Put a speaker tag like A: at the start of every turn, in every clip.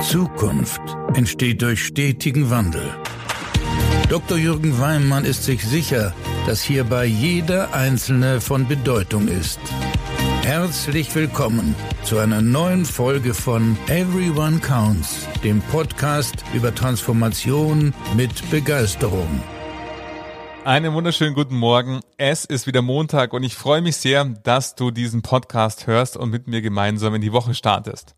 A: Zukunft entsteht durch stetigen Wandel. Dr. Jürgen Weimann ist sich sicher, dass hierbei jeder Einzelne von Bedeutung ist. Herzlich willkommen zu einer neuen Folge von Everyone Counts, dem Podcast über Transformation mit Begeisterung.
B: Einen wunderschönen guten Morgen. Es ist wieder Montag und ich freue mich sehr, dass du diesen Podcast hörst und mit mir gemeinsam in die Woche startest.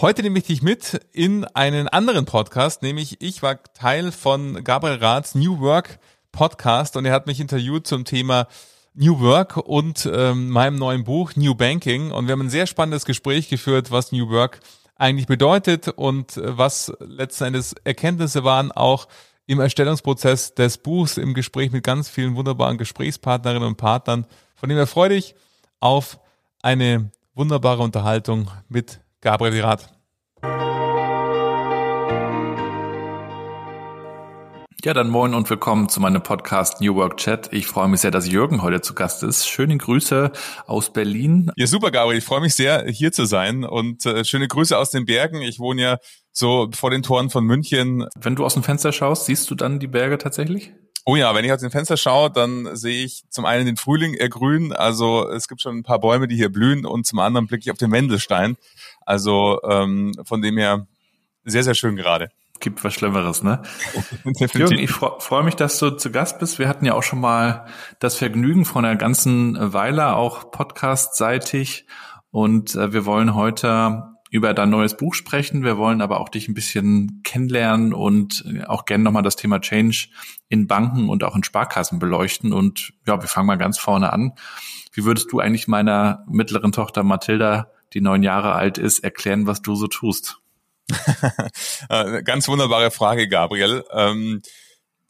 B: Heute nehme ich dich mit in einen anderen Podcast, nämlich ich war Teil von Gabriel Raths New Work Podcast und er hat mich interviewt zum Thema New Work und ähm, meinem neuen Buch New Banking und wir haben ein sehr spannendes Gespräch geführt, was New Work eigentlich bedeutet und äh, was letzten Endes Erkenntnisse waren auch im Erstellungsprozess des Buchs, im Gespräch mit ganz vielen wunderbaren Gesprächspartnerinnen und Partnern. Von dem her freue dich auf eine wunderbare Unterhaltung mit Gabriel Virat.
C: Ja, dann moin und willkommen zu meinem Podcast New Work Chat. Ich freue mich sehr, dass Jürgen heute zu Gast ist. Schöne Grüße aus Berlin.
B: Ja, super, Gabriel. Ich freue mich sehr, hier zu sein und äh, schöne Grüße aus den Bergen. Ich wohne ja so vor den Toren von München.
C: Wenn du aus dem Fenster schaust, siehst du dann die Berge tatsächlich?
B: Oh ja, wenn ich aus dem Fenster schaue, dann sehe ich zum einen den Frühling ergrünen, also es gibt schon ein paar Bäume, die hier blühen und zum anderen blicke ich auf den Wendelstein. Also ähm, von dem her sehr, sehr schön gerade
C: gibt was Schlimmeres, ne? Jürgen, ich freue mich, dass du zu Gast bist. Wir hatten ja auch schon mal das Vergnügen von einer ganzen Weile, auch podcastseitig. Und äh, wir wollen heute über dein neues Buch sprechen. Wir wollen aber auch dich ein bisschen kennenlernen und äh, auch gerne nochmal das Thema Change in Banken und auch in Sparkassen beleuchten. Und ja, wir fangen mal ganz vorne an. Wie würdest du eigentlich meiner mittleren Tochter Mathilda, die neun Jahre alt ist, erklären, was du so tust?
B: Äh, ganz wunderbare Frage, Gabriel. Ähm,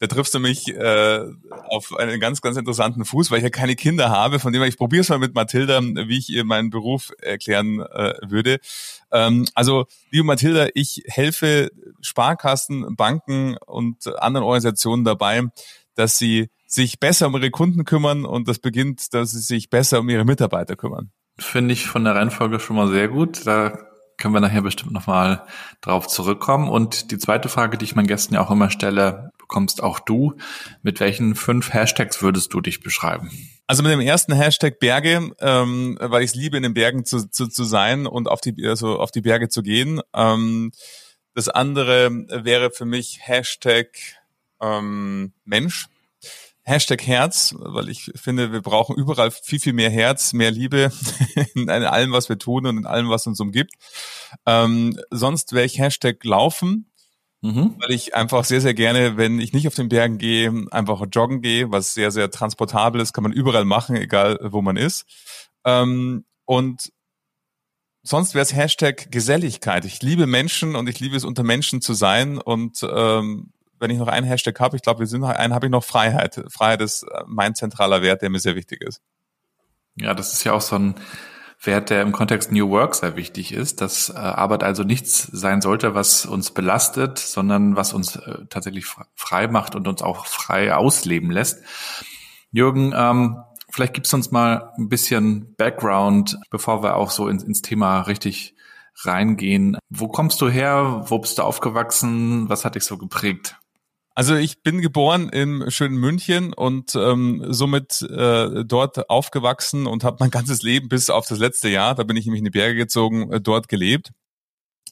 B: da triffst du mich äh, auf einen ganz, ganz interessanten Fuß, weil ich ja keine Kinder habe. Von dem her, ich probiere es mal mit Mathilda, wie ich ihr meinen Beruf erklären äh, würde. Ähm, also, liebe Mathilda, ich helfe Sparkassen, Banken und anderen Organisationen dabei, dass sie sich besser um ihre Kunden kümmern und das beginnt, dass sie sich besser um ihre Mitarbeiter kümmern.
C: Finde ich von der Reihenfolge schon mal sehr gut. Da können wir nachher bestimmt nochmal drauf zurückkommen. Und die zweite Frage, die ich meinen Gästen ja auch immer stelle, bekommst auch du. Mit welchen fünf Hashtags würdest du dich beschreiben?
B: Also mit dem ersten Hashtag Berge, ähm, weil ich es liebe, in den Bergen zu, zu, zu sein und auf die, also auf die Berge zu gehen. Ähm, das andere wäre für mich Hashtag ähm, Mensch. Hashtag Herz, weil ich finde, wir brauchen überall viel, viel mehr Herz, mehr Liebe in allem, was wir tun und in allem, was uns umgibt. Ähm, sonst wäre ich Hashtag Laufen, mhm. weil ich einfach sehr, sehr gerne, wenn ich nicht auf den Bergen gehe, einfach joggen gehe, was sehr, sehr transportabel ist, kann man überall machen, egal wo man ist. Ähm, und sonst wäre es Hashtag Geselligkeit. Ich liebe Menschen und ich liebe es, unter Menschen zu sein und ähm, wenn ich noch einen Hashtag habe, ich glaube, wir sind noch einen, habe ich noch Freiheit. Freiheit ist äh, mein zentraler Wert, der mir sehr wichtig ist.
C: Ja, das ist ja auch so ein Wert, der im Kontext New Work sehr wichtig ist, dass äh, Arbeit also nichts sein sollte, was uns belastet, sondern was uns äh, tatsächlich frei macht und uns auch frei ausleben lässt. Jürgen, ähm, vielleicht gibst du uns mal ein bisschen Background, bevor wir auch so ins, ins Thema richtig reingehen. Wo kommst du her? Wo bist du aufgewachsen? Was hat dich so geprägt?
B: Also ich bin geboren im schönen München und ähm, somit äh, dort aufgewachsen und habe mein ganzes Leben bis auf das letzte Jahr, da bin ich nämlich in die Berge gezogen, äh, dort gelebt.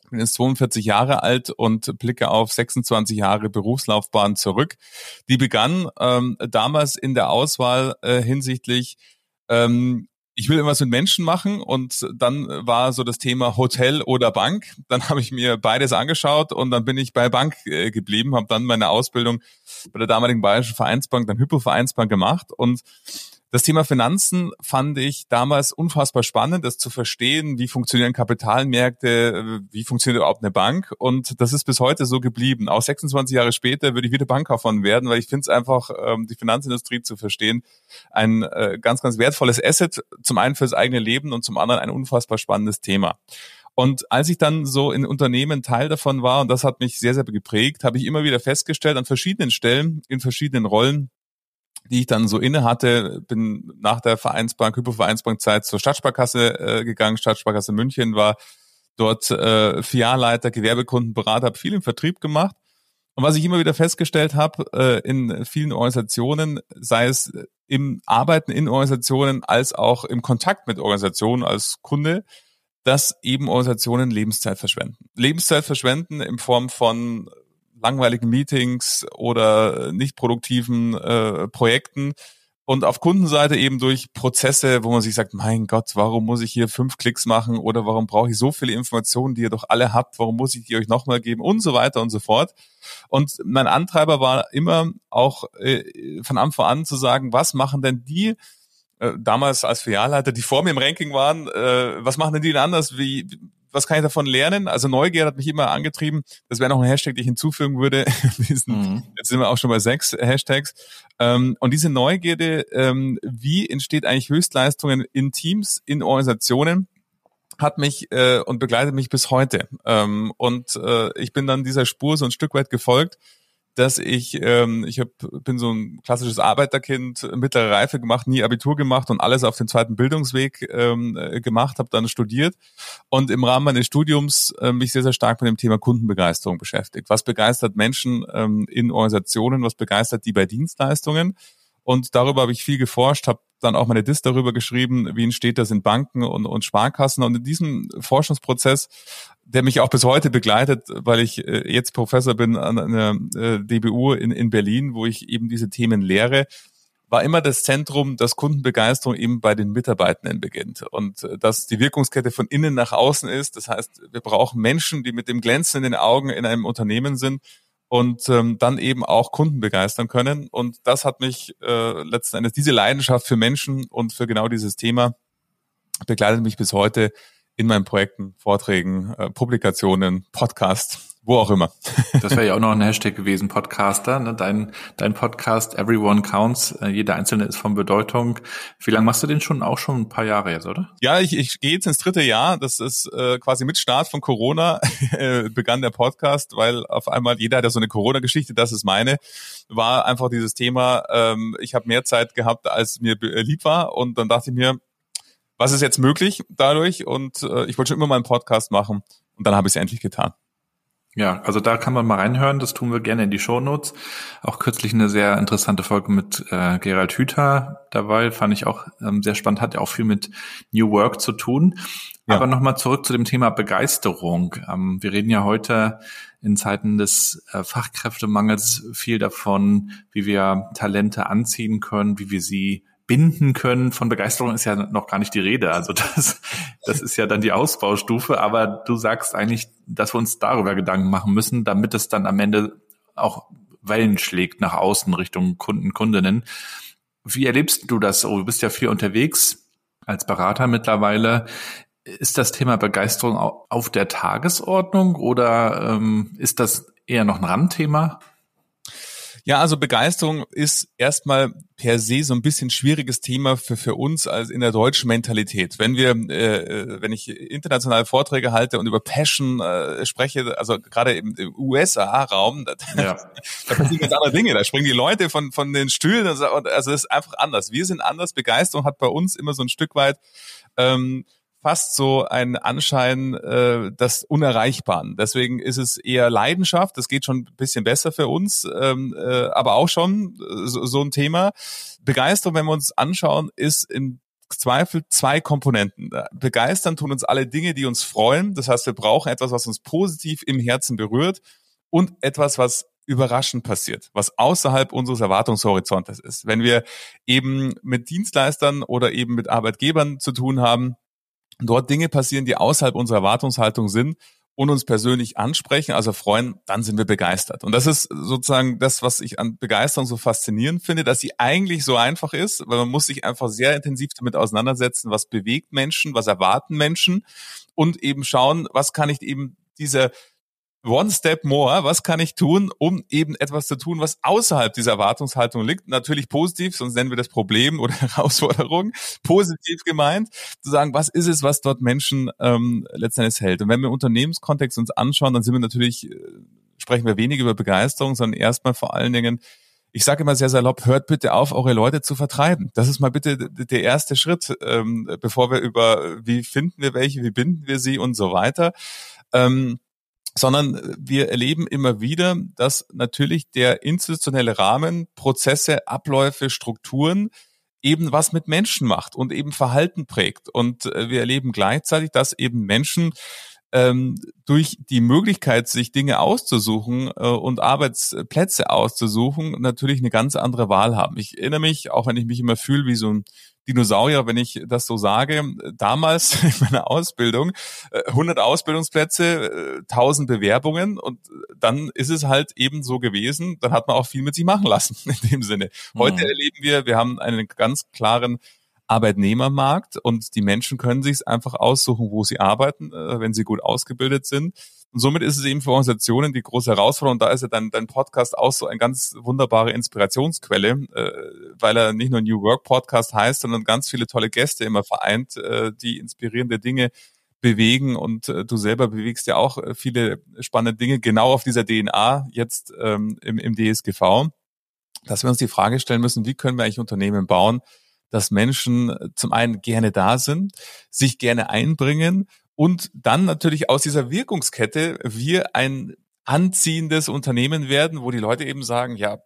B: Bin jetzt 42 Jahre alt und blicke auf 26 Jahre Berufslaufbahn zurück. Die begann ähm, damals in der Auswahl äh, hinsichtlich ähm, ich will irgendwas mit Menschen machen und dann war so das Thema Hotel oder Bank. Dann habe ich mir beides angeschaut und dann bin ich bei Bank äh, geblieben, habe dann meine Ausbildung bei der damaligen Bayerischen Vereinsbank, dann Hypo Vereinsbank gemacht und das Thema Finanzen fand ich damals unfassbar spannend, das zu verstehen, wie funktionieren Kapitalmärkte, wie funktioniert überhaupt eine Bank. Und das ist bis heute so geblieben. Auch 26 Jahre später würde ich wieder Bankkaufmann werden, weil ich finde es einfach, ähm, die Finanzindustrie zu verstehen, ein äh, ganz, ganz wertvolles Asset, zum einen fürs eigene Leben und zum anderen ein unfassbar spannendes Thema. Und als ich dann so in Unternehmen Teil davon war, und das hat mich sehr, sehr geprägt, habe ich immer wieder festgestellt, an verschiedenen Stellen, in verschiedenen Rollen, die ich dann so inne hatte, bin nach der Vereinsbank, Hypovereinsbankzeit zur Stadtsparkasse äh, gegangen. Stadtsparkasse München war dort äh, Filialleiter, Gewerbekundenberater, habe viel im Vertrieb gemacht. Und was ich immer wieder festgestellt habe äh, in vielen Organisationen, sei es im Arbeiten in Organisationen als auch im Kontakt mit Organisationen als Kunde, dass eben Organisationen Lebenszeit verschwenden. Lebenszeit verschwenden in Form von langweiligen Meetings oder nicht produktiven äh, Projekten, und auf Kundenseite eben durch Prozesse, wo man sich sagt, mein Gott, warum muss ich hier fünf Klicks machen oder warum brauche ich so viele Informationen, die ihr doch alle habt, warum muss ich die euch nochmal geben und so weiter und so fort. Und mein Antreiber war immer auch äh, von Anfang an zu sagen, was machen denn die, äh, damals als Filialleiter, die vor mir im Ranking waren, äh, was machen denn die denn anders? Wie, was kann ich davon lernen? Also Neugier hat mich immer angetrieben. Das wäre noch ein Hashtag, den ich hinzufügen würde. sind, mhm. Jetzt sind wir auch schon bei sechs Hashtags. Ähm, und diese Neugierde, ähm, wie entsteht eigentlich Höchstleistungen in Teams, in Organisationen? hat mich äh, und begleitet mich bis heute. Ähm, und äh, ich bin dann dieser Spur so ein Stück weit gefolgt dass ich, ähm, ich hab, bin so ein klassisches Arbeiterkind, mittlere Reife gemacht, nie Abitur gemacht und alles auf dem zweiten Bildungsweg ähm, äh, gemacht, habe dann studiert und im Rahmen meines Studiums äh, mich sehr, sehr stark mit dem Thema Kundenbegeisterung beschäftigt. Was begeistert Menschen ähm, in Organisationen, was begeistert die bei Dienstleistungen? Und darüber habe ich viel geforscht, habe dann auch meine Dis darüber geschrieben, wie entsteht das in Banken und, und Sparkassen. Und in diesem Forschungsprozess, der mich auch bis heute begleitet, weil ich äh, jetzt Professor bin an einer äh, DBU in, in Berlin, wo ich eben diese Themen lehre, war immer das Zentrum, dass Kundenbegeisterung eben bei den Mitarbeitenden beginnt und äh, dass die Wirkungskette von innen nach außen ist. Das heißt, wir brauchen Menschen, die mit dem Glänzen in den Augen in einem Unternehmen sind und ähm, dann eben auch Kunden begeistern können. Und das hat mich äh, letzten Endes, diese Leidenschaft für Menschen und für genau dieses Thema begleitet mich bis heute in meinen Projekten, Vorträgen, äh, Publikationen, Podcasts wo auch immer.
C: das wäre ja auch noch ein Hashtag gewesen, Podcaster. Ne? Dein, dein Podcast, Everyone Counts, äh, jeder Einzelne ist von Bedeutung. Wie lange machst du den schon? Auch schon ein paar Jahre jetzt, oder?
B: Ja, ich, ich gehe jetzt ins dritte Jahr. Das ist äh, quasi mit Start von Corona äh, begann der Podcast, weil auf einmal jeder hat ja so eine Corona-Geschichte, das ist meine, war einfach dieses Thema, ähm, ich habe mehr Zeit gehabt, als mir lieb war. Und dann dachte ich mir, was ist jetzt möglich dadurch? Und äh, ich wollte schon immer mal einen Podcast machen und dann habe ich es endlich getan.
C: Ja, also da kann man mal reinhören, das tun wir gerne in die Shownotes. Auch kürzlich eine sehr interessante Folge mit äh, Gerald Hüther dabei, fand ich auch ähm, sehr spannend, hat ja auch viel mit New Work zu tun. Ja. Aber nochmal zurück zu dem Thema Begeisterung. Ähm, wir reden ja heute in Zeiten des äh, Fachkräftemangels viel davon, wie wir Talente anziehen können, wie wir sie binden können. Von Begeisterung ist ja noch gar nicht die Rede. Also das, das ist ja dann die Ausbaustufe. Aber du sagst eigentlich, dass wir uns darüber Gedanken machen müssen, damit es dann am Ende auch Wellen schlägt nach außen Richtung Kunden, Kundinnen. Wie erlebst du das? Oh, du bist ja viel unterwegs als Berater mittlerweile. Ist das Thema Begeisterung auf der Tagesordnung oder ähm, ist das eher noch ein Randthema?
B: Ja, also Begeisterung ist erstmal per se so ein bisschen schwieriges Thema für, für uns als in der deutschen Mentalität. Wenn wir, äh, äh wenn ich internationale Vorträge halte und über Passion äh, spreche, also gerade im, im USA-Raum, da, ja. da passieren ganz andere Dinge. Da springen die Leute von, von den Stühlen. Also, also es ist einfach anders. Wir sind anders. Begeisterung hat bei uns immer so ein Stück weit ähm, fast so ein Anschein äh, des Unerreichbaren. Deswegen ist es eher Leidenschaft. Das geht schon ein bisschen besser für uns, ähm, äh, aber auch schon äh, so, so ein Thema. Begeisterung, wenn wir uns anschauen, ist im Zweifel zwei Komponenten. Begeistern tun uns alle Dinge, die uns freuen. Das heißt, wir brauchen etwas, was uns positiv im Herzen berührt und etwas, was überraschend passiert, was außerhalb unseres Erwartungshorizontes ist. Wenn wir eben mit Dienstleistern oder eben mit Arbeitgebern zu tun haben, dort Dinge passieren, die außerhalb unserer Erwartungshaltung sind und uns persönlich ansprechen, also freuen, dann sind wir begeistert. Und das ist sozusagen das, was ich an Begeisterung so faszinierend finde, dass sie eigentlich so einfach ist, weil man muss sich einfach sehr intensiv damit auseinandersetzen, was bewegt Menschen, was erwarten Menschen und eben schauen, was kann ich eben dieser One Step More, was kann ich tun, um eben etwas zu tun, was außerhalb dieser Erwartungshaltung liegt? Natürlich positiv, sonst nennen wir das Problem oder Herausforderung. Positiv gemeint, zu sagen, was ist es, was dort Menschen ähm, letztendlich hält? Und wenn wir Unternehmenskontext uns anschauen, dann sind wir natürlich, äh, sprechen wir wenig über Begeisterung, sondern erstmal vor allen Dingen ich sage immer sehr salopp, hört bitte auf, eure Leute zu vertreiben. Das ist mal bitte der erste Schritt, ähm, bevor wir über, wie finden wir welche, wie binden wir sie und so weiter. Ähm, sondern wir erleben immer wieder, dass natürlich der institutionelle Rahmen, Prozesse, Abläufe, Strukturen eben was mit Menschen macht und eben Verhalten prägt. Und äh, wir erleben gleichzeitig, dass eben Menschen ähm, durch die Möglichkeit, sich Dinge auszusuchen äh, und Arbeitsplätze auszusuchen, natürlich eine ganz andere Wahl haben. Ich erinnere mich, auch wenn ich mich immer fühle wie so ein Dinosaurier, wenn ich das so sage, damals in meiner Ausbildung 100 äh, Ausbildungsplätze, 1000 äh, Bewerbungen und dann ist es halt eben so gewesen, dann hat man auch viel mit sich machen lassen in dem Sinne. Heute mhm. erleben wir, wir haben einen ganz klaren Arbeitnehmermarkt und die Menschen können sich einfach aussuchen, wo sie arbeiten, äh, wenn sie gut ausgebildet sind. Und somit ist es eben für Organisationen die große Herausforderung. Und da ist ja dann dein Podcast auch so eine ganz wunderbare Inspirationsquelle, äh, weil er nicht nur New Work Podcast heißt, sondern ganz viele tolle Gäste immer vereint, äh, die inspirierende Dinge bewegen und du selber bewegst ja auch viele spannende Dinge genau auf dieser DNA jetzt ähm, im, im DSGV, dass wir uns die Frage stellen müssen, wie können wir eigentlich Unternehmen bauen, dass Menschen äh, zum einen gerne da sind, sich gerne einbringen und dann natürlich aus dieser Wirkungskette wir ein anziehendes Unternehmen werden, wo die Leute eben sagen, ja,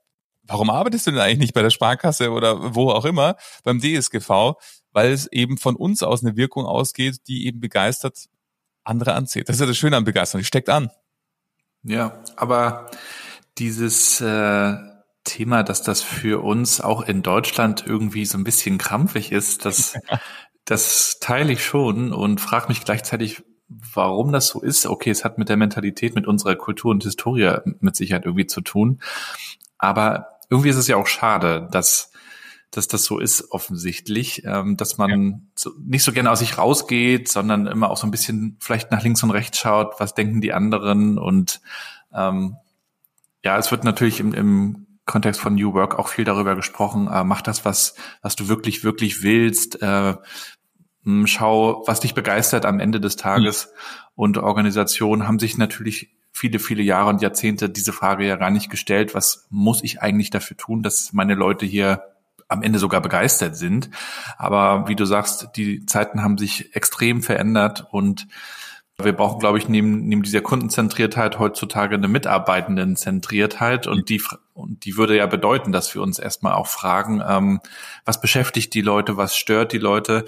B: warum arbeitest du denn eigentlich nicht bei der Sparkasse oder wo auch immer beim DSGV? Weil es eben von uns aus eine Wirkung ausgeht, die eben begeistert andere anzieht. Das ist ja das Schöne an Begeisterung, die steckt an.
C: Ja, aber dieses äh, Thema, dass das für uns auch in Deutschland irgendwie so ein bisschen krampfig ist, das, das teile ich schon und frage mich gleichzeitig, warum das so ist. Okay, es hat mit der Mentalität, mit unserer Kultur und Historie mit Sicherheit irgendwie zu tun. Aber irgendwie ist es ja auch schade, dass dass das so ist offensichtlich, ähm, dass man ja. so, nicht so gerne aus sich rausgeht, sondern immer auch so ein bisschen vielleicht nach links und rechts schaut, was denken die anderen und ähm, ja, es wird natürlich im, im Kontext von New Work auch viel darüber gesprochen. Äh, mach das, was, was du wirklich, wirklich willst. Äh, schau, was dich begeistert am Ende des Tages. Mhm. Und Organisationen haben sich natürlich viele, viele Jahre und Jahrzehnte diese Frage ja gar nicht gestellt. Was muss ich eigentlich dafür tun, dass meine Leute hier am Ende sogar begeistert sind? Aber wie du sagst, die Zeiten haben sich extrem verändert und wir brauchen, glaube ich, neben, neben dieser Kundenzentriertheit heutzutage eine Mitarbeitendenzentriertheit und die, und die würde ja bedeuten, dass wir uns erstmal auch fragen, ähm, was beschäftigt die Leute, was stört die Leute.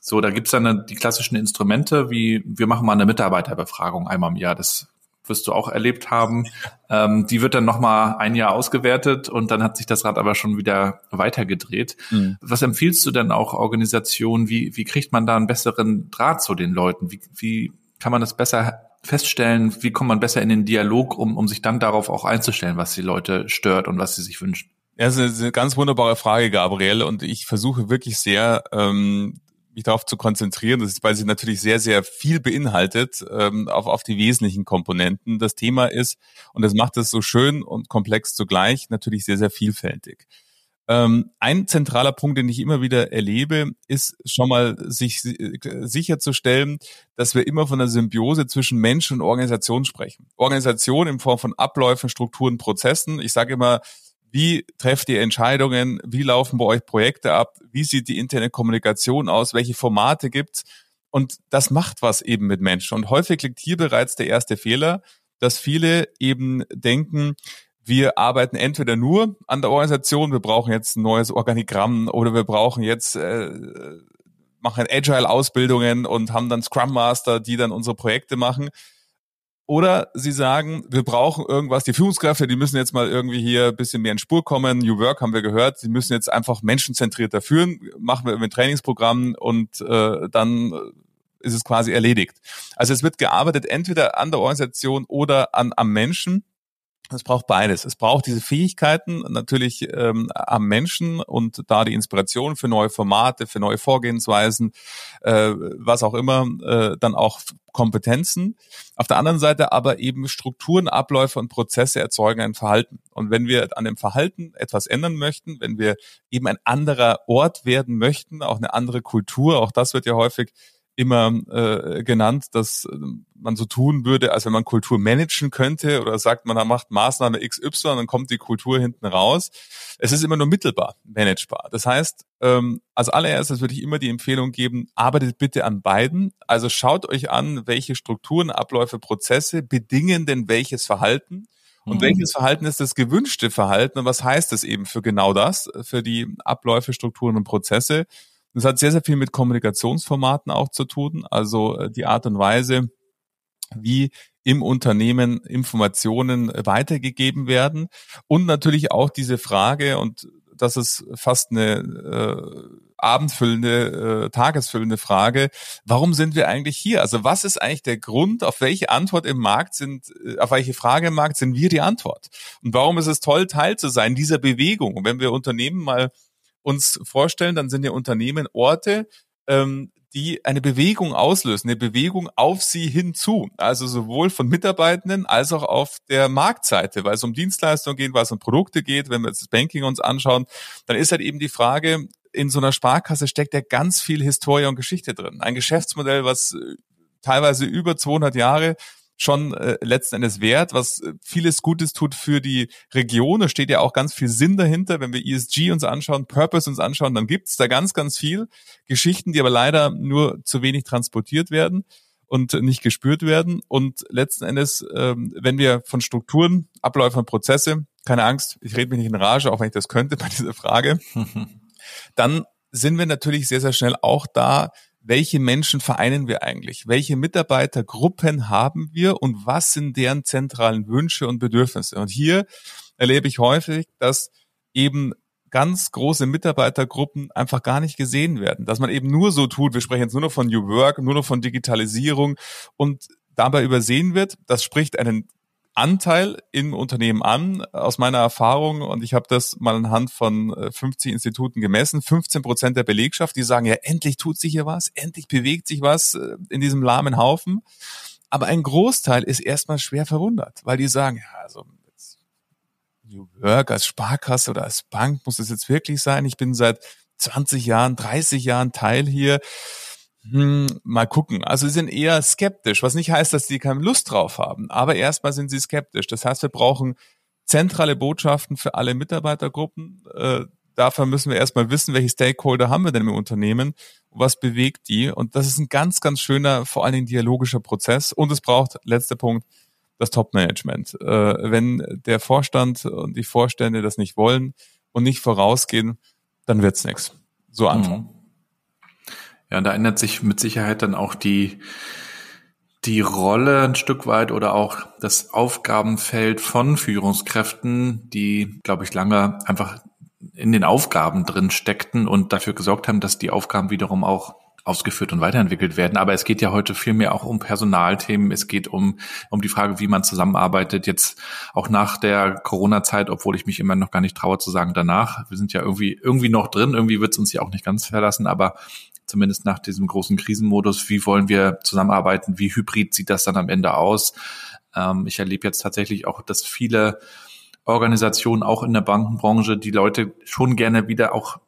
C: So, da gibt's dann die klassischen Instrumente, wie wir machen mal eine Mitarbeiterbefragung einmal im Jahr. Das wirst du auch erlebt haben. Ähm, die wird dann nochmal ein Jahr ausgewertet und dann hat sich das Rad aber schon wieder weitergedreht. Mhm. Was empfiehlst du denn auch Organisationen? Wie, wie kriegt man da einen besseren Draht zu den Leuten? Wie, wie kann man das besser feststellen? Wie kommt man besser in den Dialog, um, um sich dann darauf auch einzustellen, was die Leute stört und was sie sich wünschen?
B: Ja, das ist eine ganz wunderbare Frage, Gabriel. Und ich versuche wirklich sehr, ähm, mich darauf zu konzentrieren, das ist, weil sie natürlich sehr, sehr viel beinhaltet, ähm, auf, auf die wesentlichen Komponenten. Das Thema ist, und das macht es so schön und komplex zugleich, natürlich sehr, sehr vielfältig. Ähm, ein zentraler Punkt, den ich immer wieder erlebe, ist schon mal sich sicherzustellen, dass wir immer von einer Symbiose zwischen Mensch und Organisation sprechen. Organisation in Form von Abläufen, Strukturen, Prozessen. Ich sage immer, wie trefft ihr Entscheidungen? Wie laufen bei euch Projekte ab? Wie sieht die interne Kommunikation aus? Welche Formate gibt's? Und das macht was eben mit Menschen. Und häufig liegt hier bereits der erste Fehler, dass viele eben denken, wir arbeiten entweder nur an der Organisation, wir brauchen jetzt ein neues Organigramm oder wir brauchen jetzt äh, machen Agile-Ausbildungen und haben dann Scrum Master, die dann unsere Projekte machen. Oder sie sagen, wir brauchen irgendwas, die Führungskräfte, die müssen jetzt mal irgendwie hier ein bisschen mehr in Spur kommen. New Work haben wir gehört, sie müssen jetzt einfach menschenzentrierter führen, machen wir ein Trainingsprogramm und äh, dann ist es quasi erledigt. Also es wird gearbeitet entweder an der Organisation oder an, am Menschen. Es braucht beides. Es braucht diese Fähigkeiten natürlich ähm, am Menschen und da die Inspiration für neue Formate, für neue Vorgehensweisen, äh, was auch immer, äh, dann auch Kompetenzen. Auf der anderen Seite aber eben Strukturen, Abläufe und Prozesse erzeugen ein Verhalten. Und wenn wir an dem Verhalten etwas ändern möchten, wenn wir eben ein anderer Ort werden möchten, auch eine andere Kultur, auch das wird ja häufig immer äh, genannt, dass äh, man so tun würde, als wenn man Kultur managen könnte oder sagt man, da macht Maßnahme XY, dann kommt die Kultur hinten raus. Es ist immer nur mittelbar managebar. Das heißt, ähm, als allererstes würde ich immer die Empfehlung geben, arbeitet bitte an beiden. Also schaut euch an, welche Strukturen, Abläufe, Prozesse bedingen denn welches Verhalten. Und mhm. welches Verhalten ist das gewünschte Verhalten und was heißt das eben für genau das, für die Abläufe, Strukturen und Prozesse? Das hat sehr, sehr viel mit Kommunikationsformaten auch zu tun. Also äh, die Art und Weise, wie im Unternehmen Informationen weitergegeben werden. Und natürlich auch diese Frage, und das ist fast eine äh, abendfüllende, äh, tagesfüllende Frage, warum sind wir eigentlich hier? Also was ist eigentlich der Grund, auf welche Antwort im Markt sind, äh, auf welche Frage im Markt sind wir die Antwort? Und warum ist es toll, Teil zu sein dieser Bewegung? Und wenn wir Unternehmen mal uns vorstellen, dann sind ja Unternehmen Orte, ähm, die eine Bewegung auslösen, eine Bewegung auf sie hinzu. Also sowohl von Mitarbeitenden als auch auf der Marktseite, weil es um Dienstleistungen geht, weil es um Produkte geht. Wenn wir jetzt das Banking uns anschauen, dann ist halt eben die Frage, in so einer Sparkasse steckt ja ganz viel Historie und Geschichte drin. Ein Geschäftsmodell, was äh, teilweise über 200 Jahre schon äh, letzten Endes wert, was äh, vieles Gutes tut für die Region. Da steht ja auch ganz viel Sinn dahinter. Wenn wir ESG uns anschauen, Purpose uns anschauen, dann gibt's da ganz, ganz viel Geschichten, die aber leider nur zu wenig transportiert werden und nicht gespürt werden. Und letzten Endes, ähm, wenn wir von Strukturen, Abläufe und Prozesse, keine Angst, ich rede mich nicht in Rage, auch wenn ich das könnte bei dieser Frage, dann sind wir natürlich sehr, sehr schnell auch da, welche Menschen vereinen wir eigentlich? Welche Mitarbeitergruppen haben wir und was sind deren zentralen Wünsche und Bedürfnisse? Und hier erlebe ich häufig, dass eben ganz große Mitarbeitergruppen einfach gar nicht gesehen werden, dass man eben nur so tut, wir sprechen jetzt nur noch von New Work, nur noch von Digitalisierung und dabei übersehen wird, das spricht einen Anteil im Unternehmen an, aus meiner Erfahrung, und ich habe das mal anhand von 50 äh, Instituten gemessen, 15 Prozent der Belegschaft, die sagen, ja, endlich tut sich hier was, endlich bewegt sich was äh, in diesem lahmen Haufen. Aber ein Großteil ist erstmal schwer verwundert, weil die sagen, ja, also New Work als Sparkasse oder als Bank muss es jetzt wirklich sein. Ich bin seit 20 Jahren, 30 Jahren Teil hier hm, mal gucken. Also sie sind eher skeptisch, was nicht heißt, dass sie keine Lust drauf haben. Aber erstmal sind sie skeptisch. Das heißt, wir brauchen zentrale Botschaften für alle Mitarbeitergruppen. Äh, dafür müssen wir erstmal wissen, welche Stakeholder haben wir denn im Unternehmen, was bewegt die. Und das ist ein ganz, ganz schöner, vor allen Dingen dialogischer Prozess. Und es braucht, letzter Punkt, das Top-Management. Äh, wenn der Vorstand und die Vorstände das nicht wollen und nicht vorausgehen, dann wird's nichts. So einfach. Mhm.
C: Ja, da ändert sich mit Sicherheit dann auch die, die Rolle ein Stück weit oder auch das Aufgabenfeld von Führungskräften, die, glaube ich, lange einfach in den Aufgaben drin steckten und dafür gesorgt haben, dass die Aufgaben wiederum auch ausgeführt und weiterentwickelt werden. Aber es geht ja heute viel mehr auch um Personalthemen. Es geht um, um die Frage, wie man zusammenarbeitet. Jetzt auch nach der Corona-Zeit, obwohl ich mich immer noch gar nicht traue zu sagen danach. Wir sind ja irgendwie, irgendwie noch drin. Irgendwie wird es uns ja auch nicht ganz verlassen. Aber zumindest nach diesem großen Krisenmodus, wie wollen wir zusammenarbeiten, wie hybrid sieht das dann am Ende aus. Ähm, ich erlebe jetzt tatsächlich auch, dass viele Organisationen, auch in der Bankenbranche, die Leute schon gerne wieder auch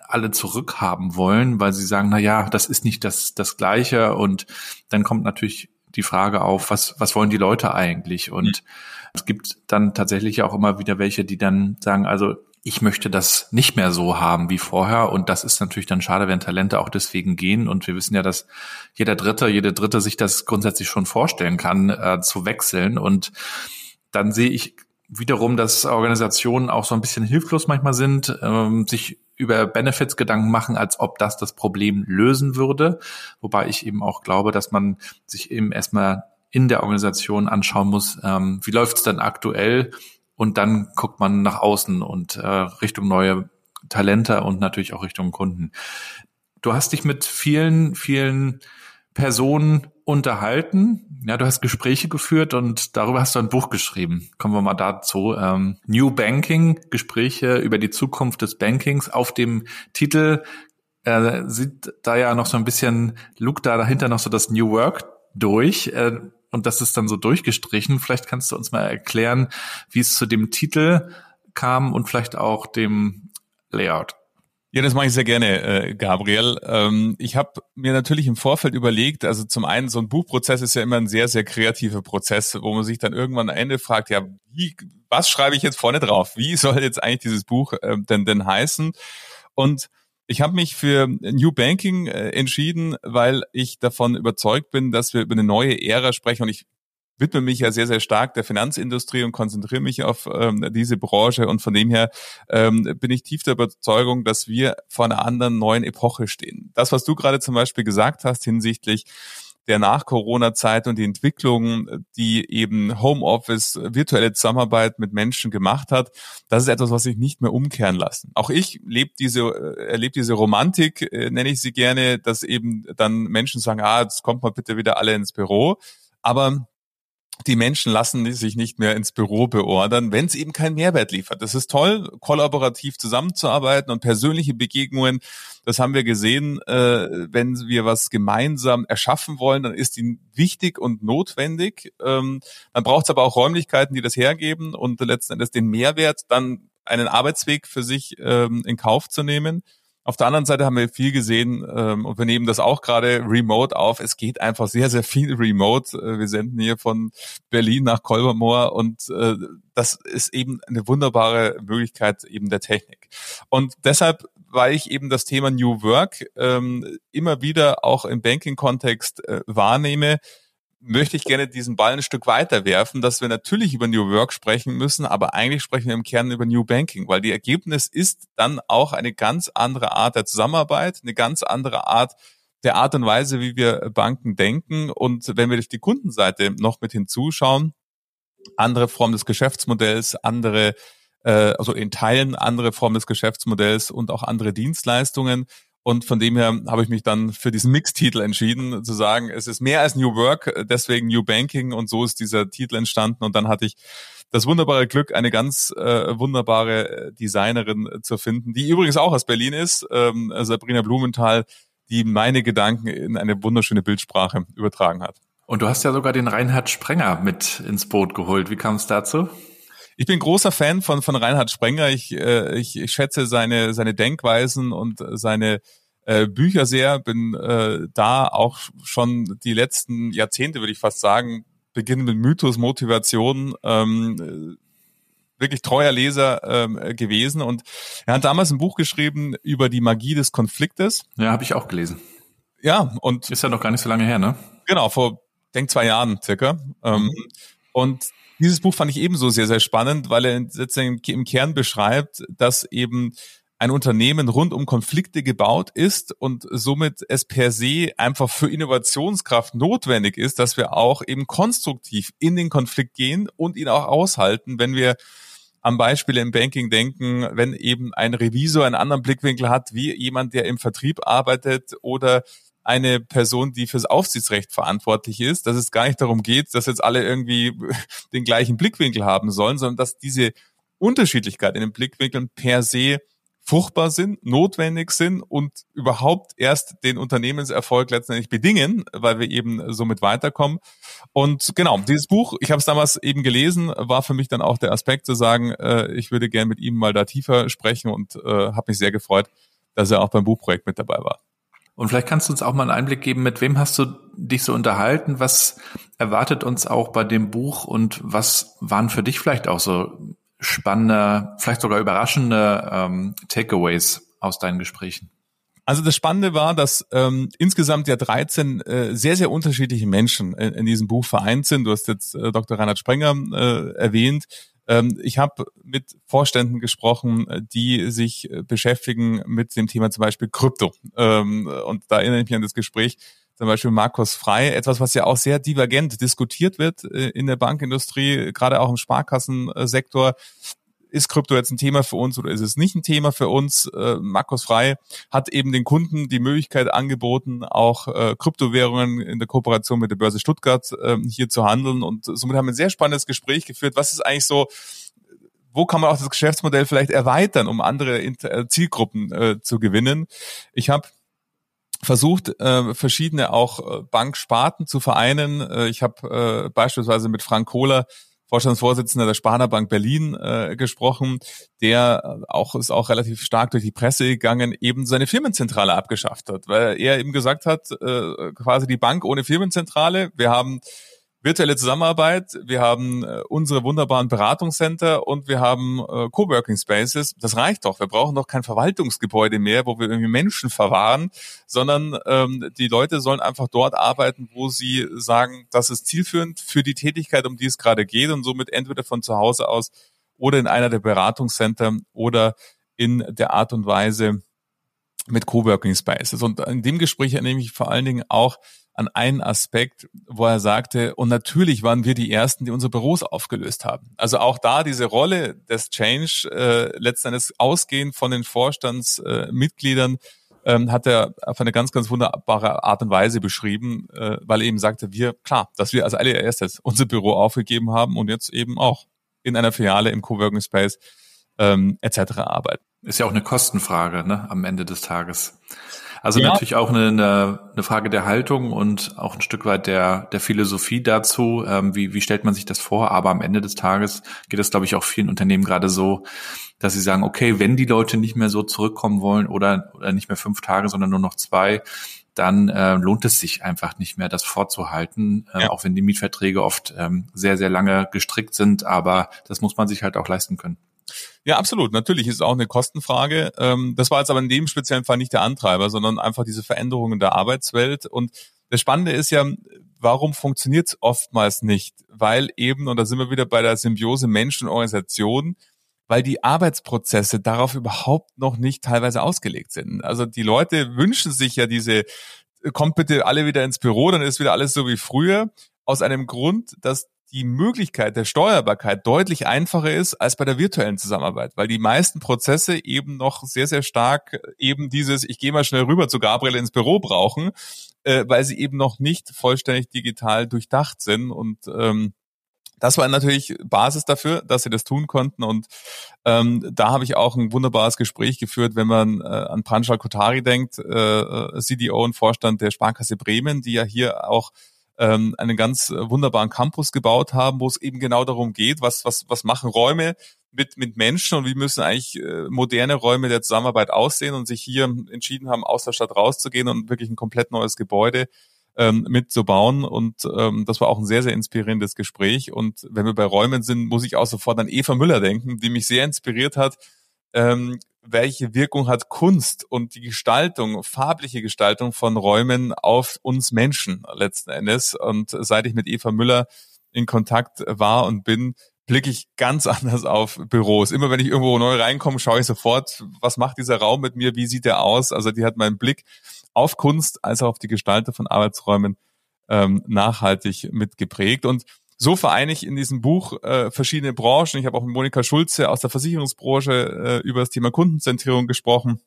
C: alle zurückhaben wollen, weil sie sagen, na ja, das ist nicht das, das Gleiche. Und dann kommt natürlich die Frage auf, was, was wollen die Leute eigentlich? Und mhm. es gibt dann tatsächlich auch immer wieder welche, die dann sagen, also ich möchte das nicht mehr so haben wie vorher. Und das ist natürlich dann schade, wenn Talente auch deswegen gehen. Und wir wissen ja, dass jeder Dritte, jede Dritte sich das grundsätzlich schon vorstellen kann, äh, zu wechseln. Und dann sehe ich wiederum, dass Organisationen auch so ein bisschen hilflos manchmal sind, ähm, sich über Benefits Gedanken machen, als ob das das Problem lösen würde. Wobei ich eben auch glaube, dass man sich eben erstmal in der Organisation anschauen muss, ähm, wie läuft es denn aktuell und dann guckt man nach außen und äh, Richtung neue Talente und natürlich auch Richtung Kunden. Du hast dich mit vielen, vielen Personen unterhalten. Ja, du hast Gespräche geführt und darüber hast du ein Buch geschrieben. Kommen wir mal dazu. Ähm, New Banking, Gespräche über die Zukunft des Bankings. Auf dem Titel äh, sieht da ja noch so ein bisschen, lugt da dahinter noch so das New Work durch. Äh, und das ist dann so durchgestrichen. Vielleicht kannst du uns mal erklären, wie es zu dem Titel kam und vielleicht auch dem Layout.
B: Ja, das mache ich sehr gerne, äh, Gabriel. Ähm, ich habe mir natürlich im Vorfeld überlegt, also zum einen, so ein Buchprozess ist ja immer ein sehr, sehr kreativer Prozess, wo man sich dann irgendwann am Ende fragt, ja, wie, was schreibe ich jetzt vorne drauf? Wie soll jetzt eigentlich dieses Buch äh, denn, denn heißen? Und ich habe mich für New Banking äh, entschieden, weil ich davon überzeugt bin, dass wir über eine neue Ära sprechen und ich widme mich ja sehr, sehr stark der Finanzindustrie und konzentriere mich auf ähm, diese Branche. Und von dem her ähm, bin ich tief der Überzeugung, dass wir vor einer anderen neuen Epoche stehen. Das, was du gerade zum Beispiel gesagt hast hinsichtlich der Nach-Corona-Zeit und die Entwicklungen, die eben Homeoffice, virtuelle Zusammenarbeit mit Menschen gemacht hat, das ist etwas, was sich nicht mehr umkehren lassen. Auch ich lebe diese, äh, erlebe diese Romantik, äh, nenne ich sie gerne, dass eben dann Menschen sagen, ah, jetzt kommt mal bitte wieder alle ins Büro. Aber die Menschen lassen sich nicht mehr ins Büro beordern, wenn es eben keinen Mehrwert liefert. Das ist toll, kollaborativ zusammenzuarbeiten und persönliche Begegnungen. Das haben wir gesehen. Äh, wenn wir was gemeinsam erschaffen wollen, dann ist die wichtig und notwendig. Ähm, dann braucht es aber auch Räumlichkeiten, die das hergeben und letzten Endes den Mehrwert, dann einen Arbeitsweg für sich ähm, in Kauf zu nehmen. Auf der anderen Seite haben wir viel gesehen ähm, und wir nehmen das auch gerade remote auf. Es geht einfach sehr, sehr viel remote. Äh, wir senden hier von Berlin nach Kolbermoor und äh, das ist eben eine wunderbare Möglichkeit eben der Technik. Und deshalb, weil ich eben das Thema New Work ähm, immer wieder auch im Banking-Kontext äh, wahrnehme, möchte ich gerne diesen Ball ein Stück weiter werfen, dass wir natürlich über New Work sprechen müssen, aber eigentlich sprechen wir im Kern über New Banking, weil die Ergebnis ist dann auch eine ganz andere Art der Zusammenarbeit, eine ganz andere Art der Art und Weise, wie wir Banken denken. Und wenn wir durch die Kundenseite noch mit hinzuschauen, andere Form des Geschäftsmodells, andere, äh, also in Teilen andere Form des Geschäftsmodells und auch andere Dienstleistungen, und von dem her habe ich mich dann für diesen Mix-Titel entschieden, zu sagen, es ist mehr als New Work, deswegen New Banking und so ist dieser Titel entstanden. Und dann hatte ich das wunderbare Glück, eine ganz äh, wunderbare Designerin zu finden, die übrigens auch aus Berlin ist, ähm, Sabrina Blumenthal, die meine Gedanken in eine wunderschöne Bildsprache übertragen hat.
C: Und du hast ja sogar den Reinhard Sprenger mit ins Boot geholt. Wie kam es dazu?
B: Ich bin großer Fan von, von Reinhard Sprenger. Ich, äh, ich, ich schätze seine, seine Denkweisen und seine äh, Bücher sehr. Bin äh, da auch schon die letzten Jahrzehnte, würde ich fast sagen, beginnen mit Mythos, Motivation, ähm, wirklich treuer Leser ähm, gewesen. Und er hat damals ein Buch geschrieben über die Magie des Konfliktes.
C: Ja, habe ich auch gelesen.
B: Ja, und
C: ist ja noch gar nicht so lange her, ne?
B: Genau, vor denk zwei Jahren circa. Ähm, mhm. Und dieses Buch fand ich ebenso sehr, sehr spannend, weil er im Kern beschreibt, dass eben ein Unternehmen rund um Konflikte gebaut ist und somit es per se einfach für Innovationskraft notwendig ist, dass wir auch eben konstruktiv in den Konflikt gehen und ihn auch aushalten, wenn wir am Beispiel im Banking denken, wenn eben ein Revisor einen anderen Blickwinkel hat, wie jemand, der im Vertrieb arbeitet oder eine Person, die fürs Aufsichtsrecht verantwortlich ist, dass es gar nicht darum geht, dass jetzt alle irgendwie den gleichen Blickwinkel haben sollen, sondern dass diese Unterschiedlichkeit in den Blickwinkeln per se fruchtbar sind, notwendig sind und überhaupt erst den Unternehmenserfolg letztendlich bedingen, weil wir eben somit weiterkommen. Und genau, dieses Buch, ich habe es damals eben gelesen, war für mich dann auch der Aspekt zu sagen, äh, ich würde gerne mit ihm mal da tiefer sprechen und äh, habe mich sehr gefreut, dass er auch beim Buchprojekt mit dabei war.
C: Und vielleicht kannst du uns auch mal einen Einblick geben, mit wem hast du dich so unterhalten? Was erwartet uns auch bei dem Buch und was waren für dich vielleicht auch so spannende, vielleicht sogar überraschende ähm, Takeaways aus deinen Gesprächen?
B: Also das Spannende war, dass ähm, insgesamt ja 13 äh, sehr, sehr unterschiedliche Menschen in, in diesem Buch vereint sind. Du hast jetzt äh, Dr. Reinhard Sprenger äh, erwähnt. Ähm, ich habe mit Vorständen gesprochen, die sich äh, beschäftigen mit dem Thema zum Beispiel Krypto. Ähm, und da erinnere ich mich an das Gespräch zum Beispiel Markus Frei, etwas, was ja auch sehr divergent diskutiert wird äh, in der Bankindustrie, gerade auch im Sparkassensektor ist Krypto jetzt ein Thema für uns oder ist es nicht ein Thema für uns? Äh, Markus Frei hat eben den Kunden die Möglichkeit angeboten, auch äh, Kryptowährungen in der Kooperation mit der Börse Stuttgart äh, hier zu handeln. Und somit haben wir ein sehr spannendes Gespräch geführt. Was ist eigentlich so, wo kann man auch das Geschäftsmodell vielleicht erweitern, um andere äh, Zielgruppen äh, zu gewinnen? Ich habe versucht, äh, verschiedene auch äh, Banksparten zu vereinen. Äh, ich habe äh, beispielsweise mit Frank Kohler Vorstandsvorsitzender der Sparda Bank Berlin äh, gesprochen, der auch ist auch relativ stark durch die Presse gegangen, eben seine Firmenzentrale abgeschafft hat, weil er eben gesagt hat, äh, quasi die Bank ohne Firmenzentrale. Wir haben virtuelle Zusammenarbeit, wir haben äh, unsere wunderbaren Beratungscenter und wir haben äh, Coworking Spaces. Das reicht doch. Wir brauchen doch kein Verwaltungsgebäude mehr, wo wir irgendwie Menschen verwahren, sondern ähm, die Leute sollen einfach dort arbeiten, wo sie sagen, das ist zielführend für die Tätigkeit, um die es gerade geht und somit entweder von zu Hause aus oder in einer der Beratungscenter oder in der Art und Weise mit Coworking Spaces. Und in dem Gespräch erinnere ich vor allen Dingen auch an einen Aspekt, wo er sagte, und natürlich waren wir die Ersten, die unsere Büros aufgelöst haben. Also auch da diese Rolle des Change, äh, letzten Endes ausgehend von den Vorstandsmitgliedern, äh, ähm, hat er auf eine ganz, ganz wunderbare Art und Weise beschrieben, äh, weil er eben sagte, wir, klar, dass wir als allererstes unser Büro aufgegeben haben und jetzt eben auch in einer Filiale im Coworking Space ähm, etc. arbeiten.
C: Ist ja auch eine Kostenfrage ne, am Ende des Tages. Also ja. natürlich auch eine, eine Frage der Haltung und auch ein Stück weit der, der Philosophie dazu. Ähm, wie, wie stellt man sich das vor? Aber am Ende des Tages geht es, glaube ich, auch vielen Unternehmen gerade so, dass sie sagen, okay, wenn die Leute nicht mehr so zurückkommen wollen oder, oder nicht mehr fünf Tage, sondern nur noch zwei, dann äh, lohnt es sich einfach nicht mehr, das vorzuhalten, äh, ja. auch wenn die Mietverträge oft ähm, sehr, sehr lange gestrickt sind. Aber das muss man sich halt auch leisten können.
B: Ja, absolut. Natürlich ist es auch eine Kostenfrage. Ähm, das war jetzt aber in dem speziellen Fall nicht der Antreiber, sondern einfach diese Veränderungen der Arbeitswelt. Und das Spannende ist ja, warum funktioniert es oftmals nicht? Weil eben, und da sind wir wieder bei der Symbiose Menschen-Organisation, weil die Arbeitsprozesse darauf überhaupt noch nicht teilweise ausgelegt sind. Also die Leute wünschen sich ja diese, kommt bitte alle wieder ins Büro, dann ist wieder alles so wie früher. Aus einem Grund, dass die Möglichkeit der Steuerbarkeit deutlich einfacher ist als bei der virtuellen Zusammenarbeit, weil die meisten Prozesse eben noch sehr, sehr stark eben dieses, ich gehe mal schnell rüber zu Gabriel ins Büro brauchen, äh, weil sie eben noch nicht vollständig digital durchdacht sind und ähm, das war natürlich Basis dafür, dass sie das tun konnten. Und ähm, da habe ich auch ein wunderbares Gespräch geführt, wenn man äh, an Pranjal Kotari denkt, äh, äh CDO und Vorstand der Sparkasse Bremen, die ja hier auch ähm, einen ganz äh, wunderbaren Campus gebaut haben, wo es eben genau darum geht, was, was, was machen Räume mit, mit Menschen und wie müssen eigentlich äh, moderne Räume der Zusammenarbeit aussehen und sich hier entschieden haben, aus der Stadt rauszugehen und wirklich ein komplett neues Gebäude ähm, mitzubauen. Und ähm, das war auch ein sehr, sehr inspirierendes Gespräch. Und wenn wir bei Räumen sind, muss ich auch sofort an Eva Müller denken, die mich sehr inspiriert hat, ähm, welche Wirkung hat Kunst und die Gestaltung, farbliche Gestaltung von Räumen auf uns Menschen letzten Endes. Und seit ich mit Eva Müller in Kontakt war und bin, blicke ich ganz anders auf Büros. Immer wenn ich irgendwo neu reinkomme, schaue ich sofort, was macht dieser Raum mit mir, wie sieht der aus? Also die hat meinen Blick auf Kunst als auch auf die Gestaltung von Arbeitsräumen ähm, nachhaltig mitgeprägt. Und so vereine ich in diesem Buch äh, verschiedene Branchen. Ich habe auch mit Monika Schulze aus der Versicherungsbranche äh, über das Thema Kundenzentrierung gesprochen.